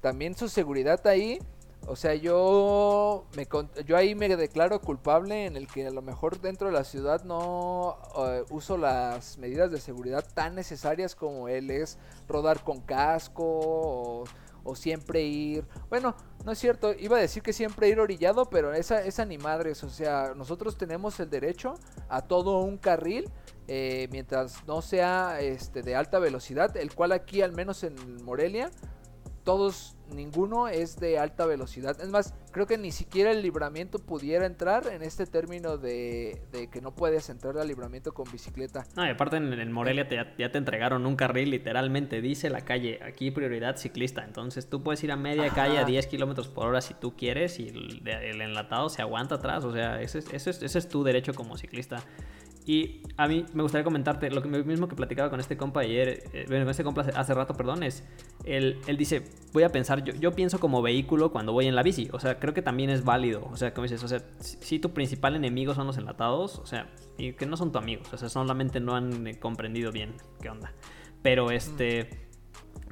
también su seguridad ahí. O sea, yo, me, yo ahí me declaro culpable en el que a lo mejor dentro de la ciudad no eh, uso las medidas de seguridad tan necesarias como él es rodar con casco o o siempre ir. Bueno, no es cierto, iba a decir que siempre ir orillado, pero esa, esa ni madres. O sea, nosotros tenemos el derecho a todo un carril. Eh, mientras no sea este de alta velocidad, el cual aquí al menos en Morelia todos, ninguno es de alta velocidad. Es más, creo que ni siquiera el libramiento pudiera entrar en este término de, que no puedes entrar al libramiento con bicicleta. No, y aparte en, Morelia ya te entregaron un carril, literalmente dice la calle, aquí prioridad ciclista. Entonces tú puedes ir a media calle a 10 kilómetros por hora si tú quieres y el, enlatado se aguanta atrás. O sea, ese, ese, ese es tu derecho como ciclista. Y a mí me gustaría comentarte lo que mismo que platicaba con este compa ayer, eh, bueno, con este compa hace, rato, perdón, es, él, él, dice, voy a pensar, yo, yo pienso como vehículo cuando voy en la bici, o sea, creo que también es válido, o sea, como dices, o sea, si, tu principal enemigo son los enlatados, o sea, y que no son tu amigos, o sea, solamente no han eh, comprendido bien qué onda, pero este...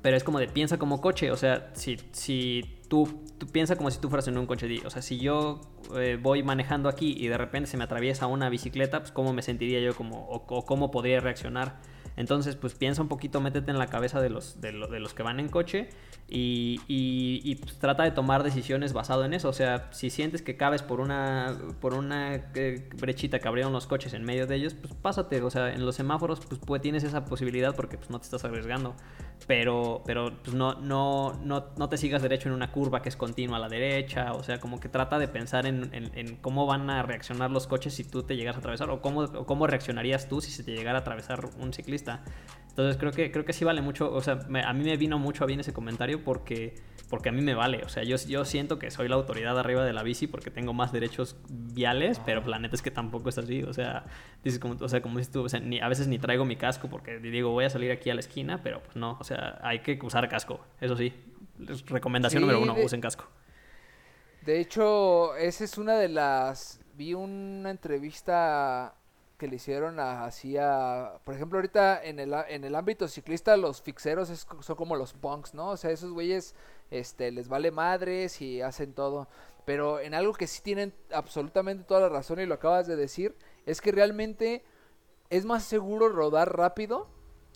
Pero es como de piensa como coche, o sea, si, si tú, tú piensa como si tú fueras en un coche, o sea, si yo eh, voy manejando aquí y de repente se me atraviesa una bicicleta, pues cómo me sentiría yo como, o cómo podría reaccionar. Entonces, pues piensa un poquito, métete en la cabeza de los, de, los que van en coche y, trata de tomar decisiones basado en eso. O sea, si sientes que cabes por una, por una eh, brechita que abrieron los coches en medio de ellos, pues pásate. O sea, en los semáforos pues, pues tienes esa posibilidad porque pues, no te estás arriesgando. Pero, pero pues, no, no, no, no te sigas derecho en una curva que es continua a la derecha. O sea, como que trata de pensar en, en, cómo van a reaccionar los coches si tú te llegas a atravesar o cómo, o cómo reaccionarías tú si se te llegara a atravesar un ciclista. Entonces creo que, creo que sí vale mucho, o sea, a mí me vino mucho a bien ese comentario porque, porque a mí me vale, o sea, yo, yo siento que soy la autoridad arriba de la bici porque tengo más derechos viales, pero la neta es que tampoco es así, o sea, dices como, o sea, como dices tú, o sea, ni, a veces ni traigo mi casco porque digo voy a salir aquí a la esquina, pero pues no, o sea, hay que usar casco, eso sí, recomendación número uno, usen casco. De hecho, esa es una de las, vi una entrevista que le hicieron así a, por ejemplo, ahorita en el, en el ámbito ciclista los fixeros son como los punks, ¿no? O sea, esos güeyes este, les vale madres y hacen todo. Pero en algo que sí tienen absolutamente toda la razón y lo acabas de decir, es que realmente es más seguro rodar rápido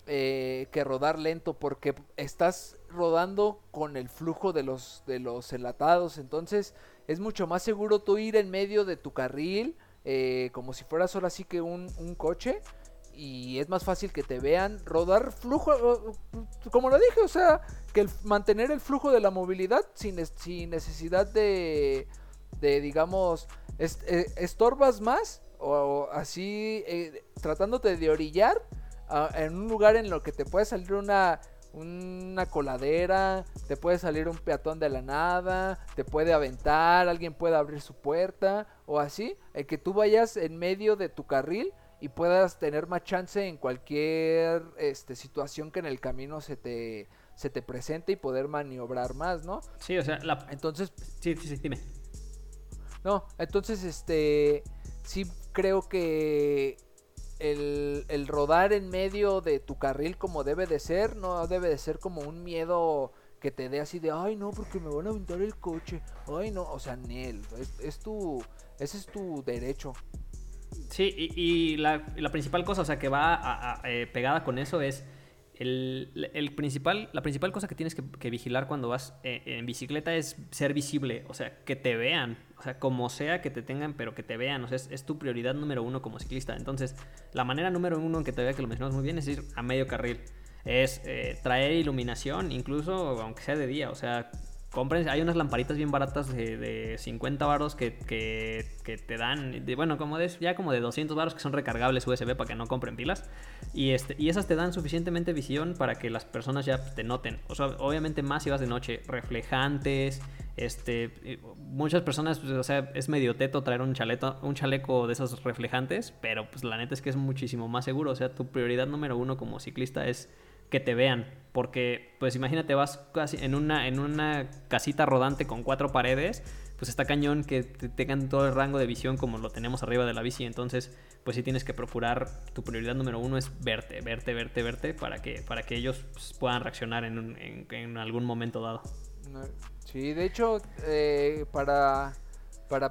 eh, que rodar lento porque estás rodando con el flujo de los, de los enlatados. Entonces es mucho más seguro tú ir en medio de tu carril eh, como si fuera solo así que un, coche y es más fácil que te vean rodar flujo, como lo dije, o sea, que mantener el flujo de la movilidad sin, sin necesidad de, de digamos, eh, estorbas más o, así eh, tratándote de orillar en un lugar en lo que te puede salir una una coladera, te puede salir un peatón de la nada, te puede aventar, alguien puede abrir su puerta o así, el que tú vayas en medio de tu carril y puedas tener más chance en cualquier este, situación que en el camino se te, se te presente y poder maniobrar más, ¿no? Sí, o sea, la... entonces... Sí, sí, sí, dime. No, entonces, este, sí creo que el, rodar en medio de tu carril como debe de ser, no debe de ser como un miedo que te dé así de, ay no, porque me van a aventar el coche, ay no, o sea, Nel, es, es tu, ese es tu derecho. Sí, y, la, principal cosa, o sea, que va eh, pegada con eso es el, principal, la principal cosa que tienes que, vigilar cuando vas eh, en bicicleta es ser visible, o sea, que te vean, o sea, como sea que te tengan, pero que te vean, o sea, es, tu prioridad número uno como ciclista. Entonces, la manera número uno en que te vea, que lo mencionas muy bien, es ir a medio carril. Es eh, traer iluminación, incluso aunque sea de día, o sea, compren, hay unas lamparitas bien baratas de, de 50 baros que, que, te dan, bueno, como de, ya como de 200 baros que son recargables USB para que no compren pilas. Y, este, y esas te dan suficientemente visión para que las personas ya te noten. O sea, obviamente más si vas de noche, reflejantes. Este, muchas personas, pues, o sea, es medio teto traer un, chaleto, un chaleco de esos reflejantes, pero pues la neta es que es muchísimo más seguro. O sea, tu prioridad número uno como ciclista es que te vean. Porque, pues imagínate, vas casi en una, en una casita rodante con cuatro paredes, pues está cañón que te tengan todo el rango de visión como lo tenemos arriba de la bici. Entonces, pues sí tienes que procurar, tu prioridad número uno es verte, verte, verte, verte, para que, para que ellos pues, puedan reaccionar en, en, algún momento dado. Sí, de hecho, eh, para, para,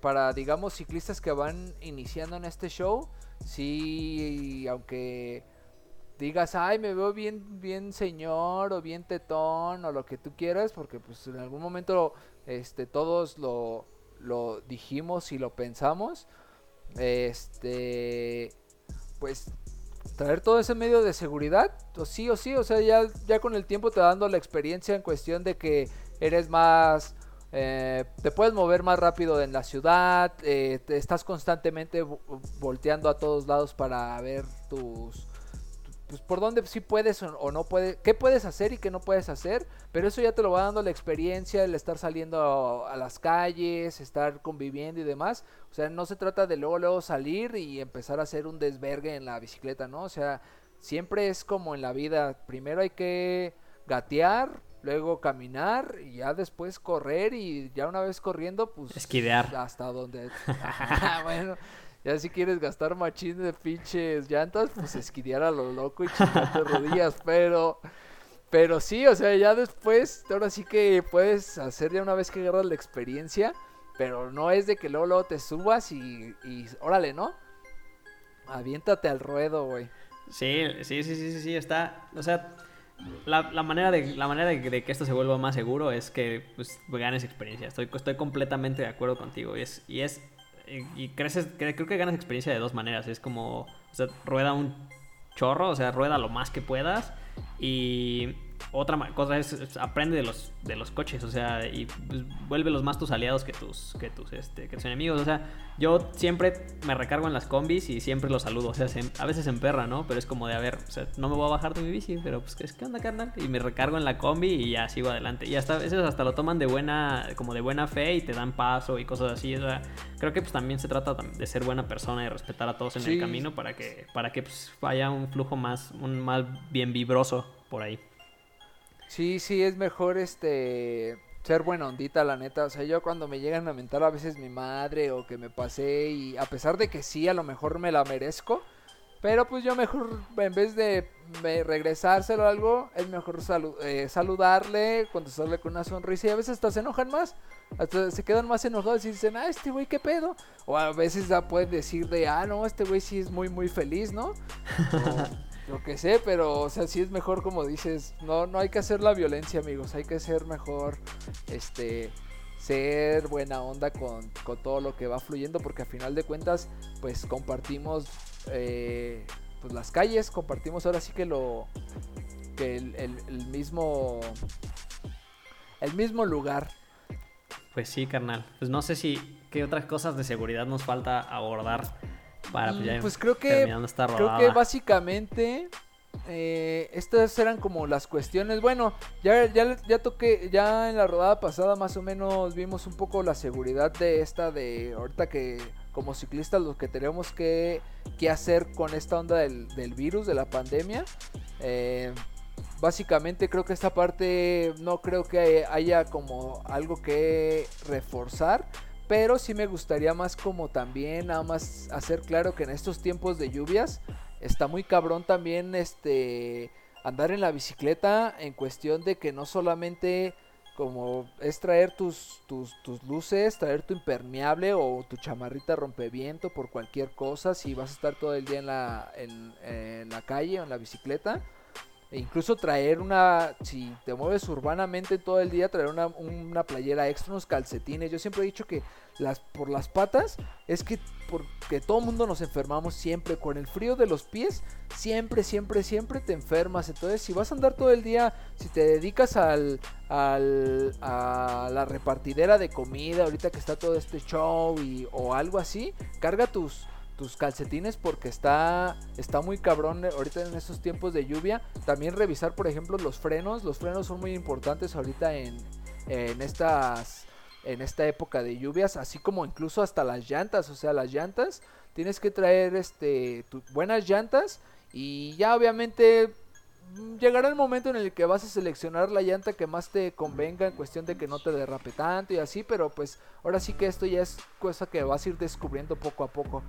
para, digamos, ciclistas que van iniciando en este show, sí, aunque digas, ay, me veo bien, bien señor o bien tetón o lo que tú quieras, porque pues en algún momento este, todos lo, lo dijimos y lo pensamos, este, pues traer todo ese medio de seguridad, o sí o sí, o sea, ya, ya con el tiempo te dando la experiencia en cuestión de que eres más... Eh, te puedes mover más rápido en la ciudad, eh, te estás constantemente volteando a todos lados para ver tus, pues por dónde sí puedes o, no puedes, qué puedes hacer y qué no puedes hacer, pero eso ya te lo va dando la experiencia, el estar saliendo a, las calles, estar conviviendo y demás, o sea, no se trata de luego luego salir y empezar a hacer un desvergue en la bicicleta, ¿no? O sea, siempre es como en la vida, primero hay que gatear, luego caminar y ya después correr y ya una vez corriendo, pues esquidear. hasta donde bueno, ya si quieres gastar machín de pinches llantas, pues esquidear a lo loco y chingarte rodillas, pero... Pero sí, o sea, ya después, ahora sí que puedes hacer ya una vez que agarras la experiencia, pero no es de que luego, luego te subas y, y órale, ¿no? Aviéntate al ruedo, güey. Sí, sí, sí, sí, sí, está, o sea, la, manera, de, la manera de, que esto se vuelva más seguro es que pues, ganes experiencia. Estoy, estoy completamente de acuerdo contigo. Y es, y es y creces, creo que ganas experiencia de dos maneras. Es como, o sea, rueda un chorro, o sea, rueda lo más que puedas. Y otra cosa es, aprende de los, de los coches, o sea, y pues, vuelve más tus aliados que tus, que tus, este, que tus enemigos. O sea, yo siempre me recargo en las combis y siempre los saludo. O sea, a veces en perra, ¿no? Pero es como de, a ver, o sea, no me voy a bajar de mi bici, pero pues, ¿qué onda, carnal? Y me recargo en la combi y ya sigo adelante. Y hasta a veces hasta lo toman de buena, como de buena fe y te dan paso y cosas así. O sea, creo que pues también se trata de ser buena persona y respetar a todos en el camino para que, para que pues, haya un flujo más, un más bien vibroso por ahí. Sí, sí, es mejor este ser buena ondita, la neta. O sea, yo cuando me llegan a mentar a veces mi madre o que me pasé y a pesar de que sí, a lo mejor me la merezco. Pero pues yo mejor, en vez de regresárselo algo, es mejor eh, saludarle, contestarle con una sonrisa y a veces hasta se enojan más. Hasta se quedan más enojados y dicen, ah, este güey, ¿qué pedo? O a veces ya pueden decir de, ah, no, este güey sí es muy, muy feliz, ¿no? Lo que sé, pero, o sea, sí es mejor como dices, no, no hay que hacer la violencia, amigos, hay que ser mejor, este, ser buena onda con, todo lo que va fluyendo, porque a final de cuentas, pues compartimos, eh, pues las calles, compartimos ahora sí que lo, que el, el mismo, el mismo lugar. Pues sí, carnal. Pues no sé si qué otras cosas de seguridad nos falta abordar para pues, pues creo que creo que básicamente eh, estas eran como las cuestiones. Bueno, ya, ya, ya toqué, ya en la rodada pasada más o menos vimos un poco la seguridad de esta de ahorita que como ciclistas lo que tenemos que, que hacer con esta onda del, del virus, de la pandemia. Eh, básicamente creo que esta parte no creo que haya como algo que reforzar pero sí me gustaría más como también nada más hacer claro que en estos tiempos de lluvias está muy cabrón también este andar en la bicicleta en cuestión de que no solamente como es traer tus, tus, tus, luces, traer tu impermeable o tu chamarrita rompeviento por cualquier cosa, si vas a estar todo el día en la, en, la calle o en la bicicleta, E incluso traer una, si te mueves urbanamente todo el día, traer una, una playera extra, unos calcetines. Yo siempre he dicho que las, por las patas es que porque todo mundo nos enfermamos siempre. Con el frío de los pies, siempre, siempre, siempre te enfermas. Entonces, si vas a andar todo el día, si te dedicas al, al, a la repartidera de comida, ahorita que está todo este show y, o algo así, carga tus tus calcetines porque está, está muy cabrón ahorita en estos tiempos de lluvia. También revisar, por ejemplo, los frenos. Los frenos son muy importantes ahorita en, en estas en esta época de lluvias, así como incluso hasta las llantas, o sea, las llantas, tienes que traer este buenas llantas y ya obviamente mm, llegará el momento en el que vas a seleccionar la llanta que más te convenga en cuestión de que no te derrape tanto y así, pero pues ahora sí que esto ya es cosa que vas a ir descubriendo poco a poco.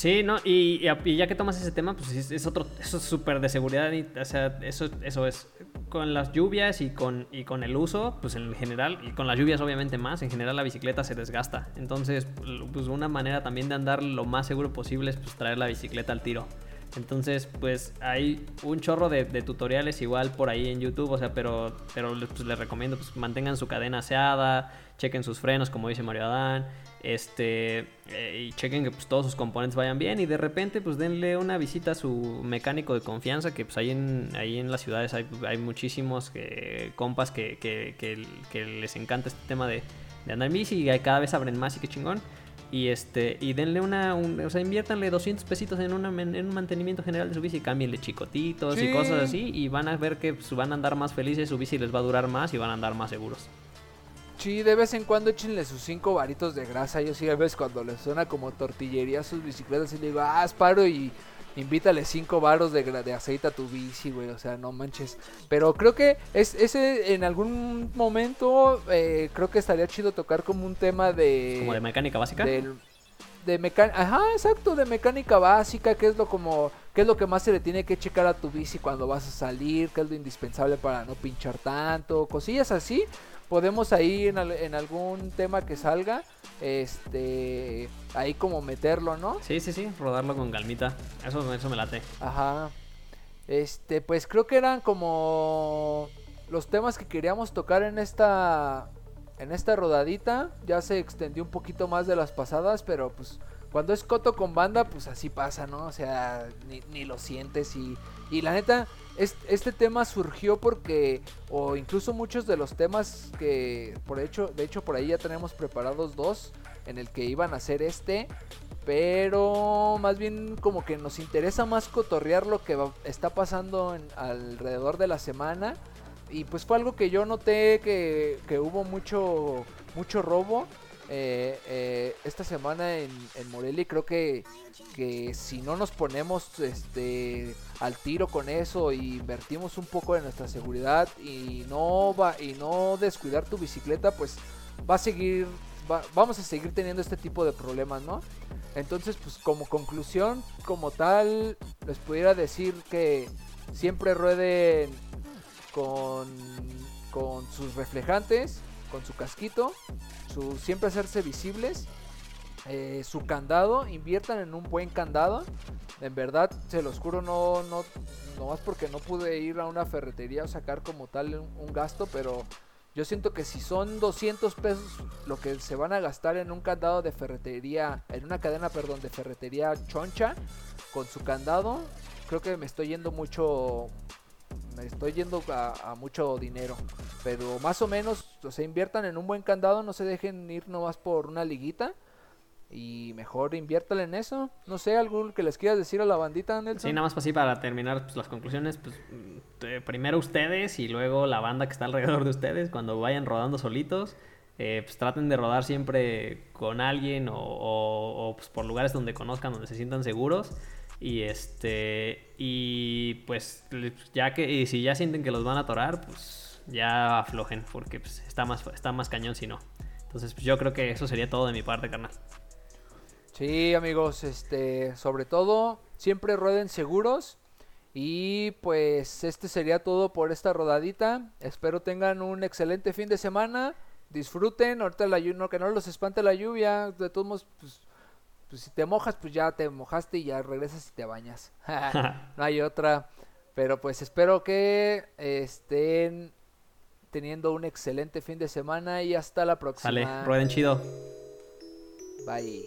Sí, no, y, ya que tomas ese tema, pues es, otro, eso es súper de seguridad, o sea, eso, eso es, con las lluvias y con, y con el uso, pues en general, y con las lluvias obviamente más, en general la bicicleta se desgasta, entonces, pues una manera también de andar lo más seguro posible es pues traer la bicicleta al tiro. Entonces, pues hay un chorro de, tutoriales igual por ahí en YouTube, o sea, pero, pero pues, les recomiendo, pues mantengan su cadena aseada, chequen sus frenos, como dice Mario Adán, este, eh, y chequen que pues, todos sus componentes vayan bien y de repente pues denle una visita a su mecánico de confianza que pues ahí en, ahí en las ciudades hay, hay muchísimos que, compas que, que, que, les encanta este tema de, de andar en bici y cada vez abren más y qué chingón. Y este y denle una, o sea, inviértanle 200 pesitos en, una, en un mantenimiento general de su bici, cámbienle chicotitos y cosas así y van a ver que pues, van a andar más felices, su bici les va a durar más y van a andar más seguros. Sí, de vez en cuando échenle sus cinco varitos de grasa. Yo sí a veces cuando les suena como tortillería sus bicicletas y le digo, ah, paro y invítale cinco varos de, de, aceite a tu bici, güey. O sea, no manches. Pero creo que es, ese en algún momento eh, creo que estaría chido tocar como un tema de... ¿Como de mecánica básica? de mecánica, ajá, exacto, de mecánica básica, que es lo como, qué es lo que más se le tiene que checar a tu bici cuando vas a salir, qué es lo indispensable para no pinchar tanto, cosillas así, podemos ahí en, en, algún tema que salga, este, ahí como meterlo, ¿no? Sí, sí, sí, rodarlo con calmita. Eso, eso me late. Ajá. Este, pues creo que eran como los temas que queríamos tocar en esta, en esta rodadita. Ya se extendió un poquito más de las pasadas, pero pues cuando es coto con banda, pues así pasa, ¿no? O sea, ni, lo sientes y, y la neta, este, tema surgió porque, o incluso muchos de los temas que, por hecho, de hecho por ahí ya tenemos preparados dos en el que iban a ser este, pero más bien como que nos interesa más cotorrear lo que está pasando alrededor de la semana. Y pues fue algo que yo noté que, que hubo mucho, mucho robo eh, eh, esta semana en, en Morelia. Creo que, que si no nos ponemos este, al tiro con eso y invertimos un poco en nuestra seguridad y no, va, y no descuidar tu bicicleta, pues va a seguir, vamos a seguir teniendo este tipo de problemas, ¿no? Entonces, pues como conclusión, como tal, les pudiera decir que siempre rueden con, con sus reflejantes, con su casquito, su, siempre hacerse visibles. Eh, su candado, inviertan en un buen candado. En verdad, se los juro, no, no, no más porque no pude ir a una ferretería a sacar como tal un, gasto, pero yo siento que si son 200 pesos lo que se van a gastar en un candado de ferretería, en una cadena, perdón, de ferretería choncha, con su candado, creo que me estoy yendo mucho, me estoy yendo a, mucho dinero. Pero más o menos, o sea, inviertan en un buen candado, no se dejen ir nomás por una liguita. Y mejor inviértale en eso. No sé, algo que les quieras decir a la bandita, Nelson. Sí, nada más así para terminar pues, las conclusiones. Pues, mm, primero ustedes y luego la banda que está alrededor de ustedes. Cuando vayan rodando solitos, eh, pues traten de rodar siempre con alguien o, o pues, por lugares donde conozcan, donde se sientan seguros. Y este, y pues ya que, y si ya sienten que los van a atorar, pues ya aflojen, porque pues, está, más, está más cañón si no. Entonces, pues yo creo que eso sería todo de mi parte, carnal. Sí, amigos, este, sobre todo, siempre rueden seguros. Y pues este sería todo por esta rodadita. Espero tengan un excelente fin de semana. Disfruten, ahorita la lluvia, que no los espante la lluvia. De todos modos, pues pues si te mojas, pues ya te mojaste y ya regresas y te bañas. no hay otra. Pero pues espero que estén teniendo un excelente fin de semana y hasta la próxima. Sale, rueden chido. Bye.